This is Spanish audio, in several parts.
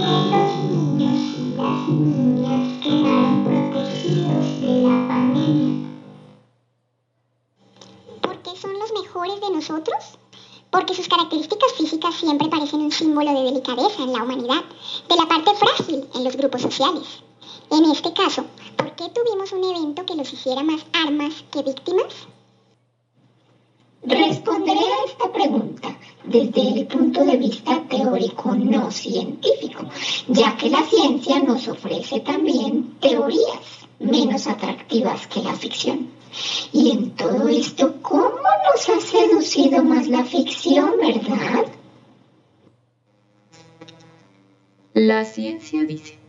niños y las niñas quedaron protegidos de la pandemia. ¿Por qué son los mejores de nosotros? Porque sus características físicas siempre parecen un símbolo de delicadeza en la humanidad, de la parte frágil en los grupos sociales. En este caso, ¿por qué tuvimos un evento que los hiciera más armas que víctimas? Responderé a esta pregunta desde el punto de vista teórico no científico, ya que la ciencia nos ofrece también teorías menos atractivas que la ficción. Y en todo esto, ¿cómo nos ha seducido más la ficción, verdad? La ciencia dice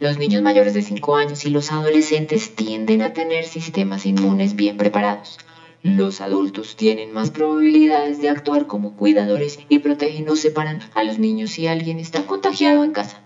los niños mayores de 5 años y los adolescentes tienden a tener sistemas inmunes bien preparados. Los adultos tienen más probabilidades de actuar como cuidadores y protegen o separan a los niños si alguien está contagiado en casa.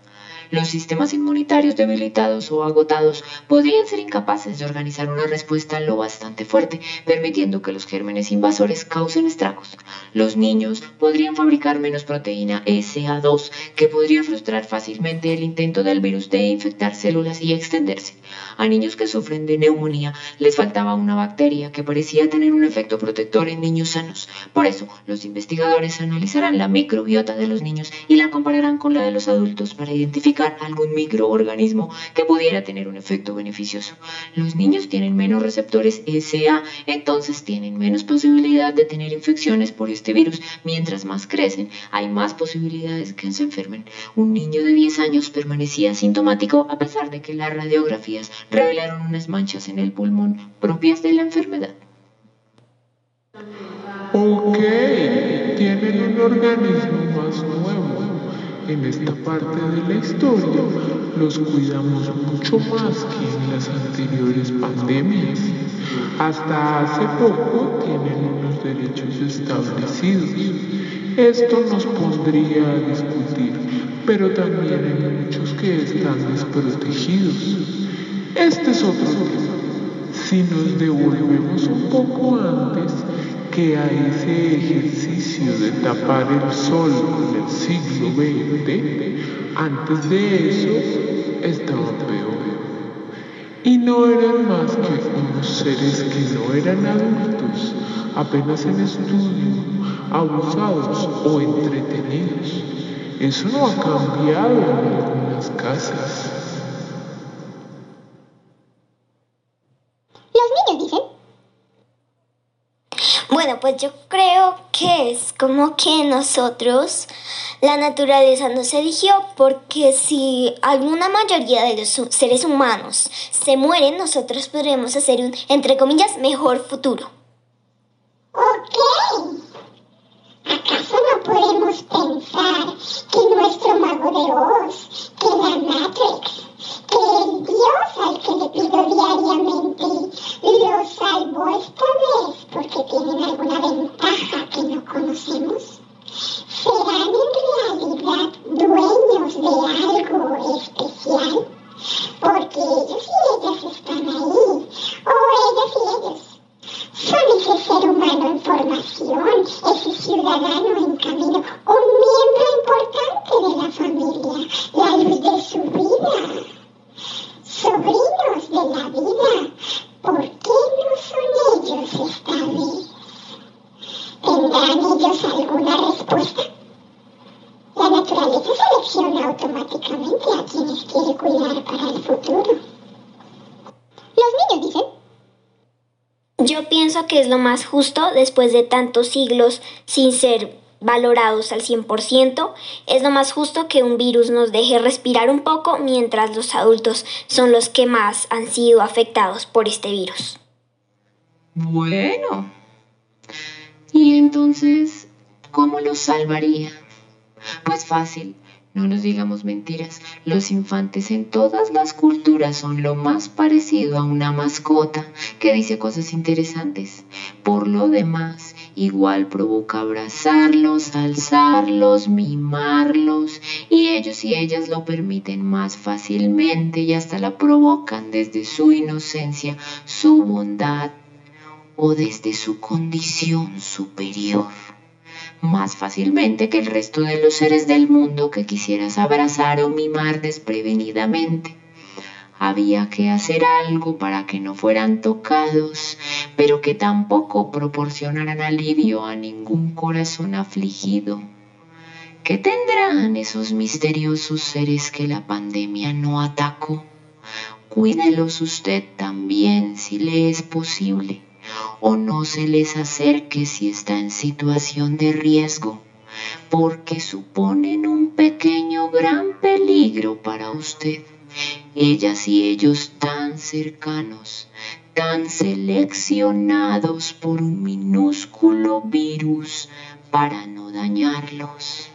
Los sistemas inmunitarios debilitados o agotados podrían ser incapaces de organizar una respuesta lo bastante fuerte, permitiendo que los gérmenes invasores causen estragos. Los niños podrían fabricar menos proteína SA2, que podría frustrar fácilmente el intento del virus de infectar células y extenderse. A niños que sufren de neumonía les faltaba una bacteria que parecía tener un efecto protector en niños sanos. Por eso, los investigadores analizarán la microbiota de los niños y la compararán con la de los adultos para identificar algún microorganismo que pudiera tener un efecto beneficioso. Los niños tienen menos receptores SA, entonces tienen menos posibilidad de tener infecciones por este virus. Mientras más crecen, hay más posibilidades que se enfermen. Un niño de 10 años permanecía asintomático a pesar de que las radiografías revelaron unas manchas en el pulmón propias de la enfermedad. Ok, tienen un organismo en esta parte de la historia los cuidamos mucho más que en las anteriores pandemias. Hasta hace poco tienen unos derechos establecidos. Esto nos pondría a discutir, pero también hay muchos que están desprotegidos. Este es otro tema. Si nos devolvemos un poco antes, que a ese ejercicio de tapar el sol con el siglo XX, antes de eso estaba peor. Y no eran más que unos seres que no eran adultos, apenas en estudio, abusados o entretenidos. Eso no ha cambiado en algunas casas. Bueno, pues yo creo que es como que nosotros, la naturaleza nos eligió porque si alguna mayoría de los seres humanos se mueren, nosotros podremos hacer un, entre comillas, mejor futuro. Ok. ¿Acaso no podemos pensar que nuestro mago de Oz, que la Matrix, que el Dios al que le pido diariamente lo salvó esta vez porque tienen alguna ventaja que no conocemos? ¿Serán en realidad dueños de algo especial? Porque ellos y ellas están ahí, o ellos y ellos. Son ese ser humano en formación, ese ciudadano en camino, un miembro importante de la familia, la luz de su vida sobrinos de la vida, ¿por qué no son ellos esta vez? ¿Tendrán ellos alguna respuesta? La naturaleza selecciona automáticamente a quienes quiere cuidar para el futuro. Los niños dicen. Yo pienso que es lo más justo después de tantos siglos sin ser valorados al 100%, es lo más justo que un virus nos deje respirar un poco mientras los adultos son los que más han sido afectados por este virus. Bueno. ¿Y entonces cómo los salvaría? Pues fácil, no nos digamos mentiras, los infantes en todas las culturas son lo más parecido a una mascota que dice cosas interesantes. Por lo demás, igual provoca abrazarlos, alzarlos, mimarlos, y ellos y ellas lo permiten más fácilmente y hasta la provocan desde su inocencia, su bondad o desde su condición superior. Más fácilmente que el resto de los seres del mundo que quisieras abrazar o mimar desprevenidamente. Había que hacer algo para que no fueran tocados, pero que tampoco proporcionaran alivio a ningún corazón afligido. ¿Qué tendrán esos misteriosos seres que la pandemia no atacó? Cuídelos usted también si le es posible, o no se les acerque si está en situación de riesgo, porque suponen un pequeño gran peligro para usted ellas y ellos tan cercanos, tan seleccionados por un minúsculo virus para no dañarlos.